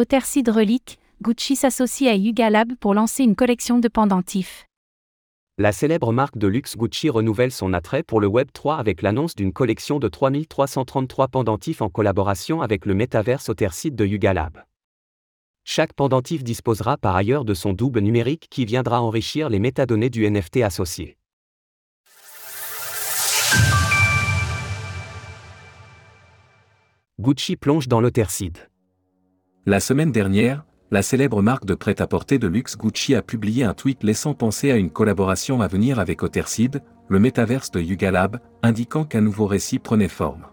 Otherseed Relic, Gucci s'associe à Yuga Lab pour lancer une collection de pendentifs. La célèbre marque de luxe Gucci renouvelle son attrait pour le Web 3 avec l'annonce d'une collection de 3333 pendentifs en collaboration avec le métaverse Otherseed de Yuga Lab. Chaque pendentif disposera par ailleurs de son double numérique qui viendra enrichir les métadonnées du NFT associé. Gucci plonge dans l'Otherseed. La semaine dernière, la célèbre marque de prêt-à-porter de luxe Gucci a publié un tweet laissant penser à une collaboration à venir avec Otherseed, le métaverse de Yuga Lab, indiquant qu'un nouveau récit prenait forme.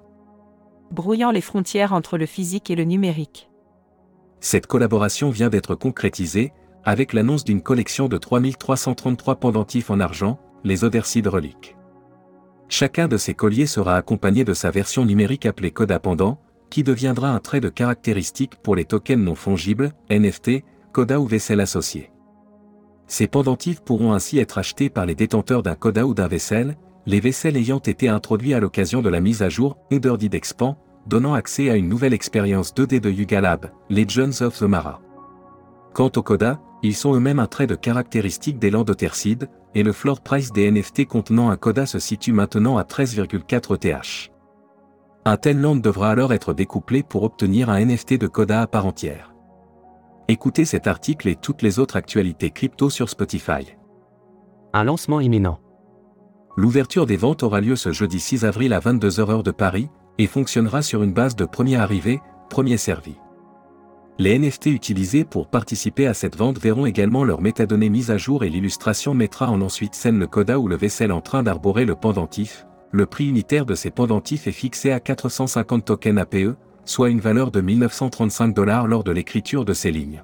Brouillant les frontières entre le physique et le numérique. Cette collaboration vient d'être concrétisée, avec l'annonce d'une collection de 3333 pendentifs en argent, les Otherseed Reliques. Chacun de ces colliers sera accompagné de sa version numérique appelée Coda Pendant, qui deviendra un trait de caractéristique pour les tokens non fongibles, NFT, Coda ou vaisselle associée. Ces pendentifs pourront ainsi être achetés par les détenteurs d'un Coda ou d'un vaisselle, les vaisselles ayant été introduits à l'occasion de la mise à jour Underdeed Expand, donnant accès à une nouvelle expérience 2D de Yuga Lab, Legends of the Mara. Quant au Coda, ils sont eux-mêmes un trait de caractéristique des landes Tercide, et le floor price des NFT contenant un Coda se situe maintenant à 13,4 TH. Un tel land devra alors être découplé pour obtenir un NFT de Coda à part entière. Écoutez cet article et toutes les autres actualités crypto sur Spotify. Un lancement imminent. L'ouverture des ventes aura lieu ce jeudi 6 avril à 22h de Paris et fonctionnera sur une base de premier arrivé, premier servi. Les NFT utilisés pour participer à cette vente verront également leurs métadonnées mises à jour et l'illustration mettra en ensuite scène le coda ou le vaisselle en train d'arborer le pendentif, le prix unitaire de ces pendentifs est fixé à 450 tokens APE, soit une valeur de 1935 dollars lors de l'écriture de ces lignes.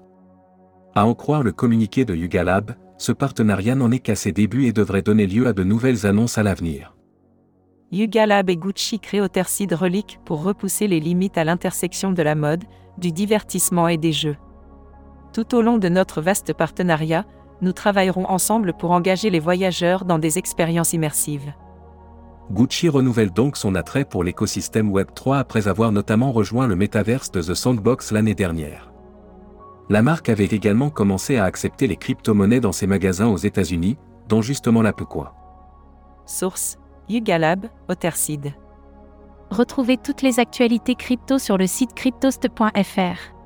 À en croire le communiqué de Yuga Lab, ce partenariat n'en est qu'à ses débuts et devrait donner lieu à de nouvelles annonces à l'avenir. Yuga Lab et Gucci créent Otherseed Relic pour repousser les limites à l'intersection de la mode, du divertissement et des jeux. Tout au long de notre vaste partenariat, nous travaillerons ensemble pour engager les voyageurs dans des expériences immersives. Gucci renouvelle donc son attrait pour l'écosystème Web3 après avoir notamment rejoint le métaverse de The Sandbox l'année dernière. La marque avait également commencé à accepter les crypto-monnaies dans ses magasins aux États-Unis, dont justement la Pecoin. Source Yuga Lab, Otherseed. Retrouvez toutes les actualités crypto sur le site cryptost.fr.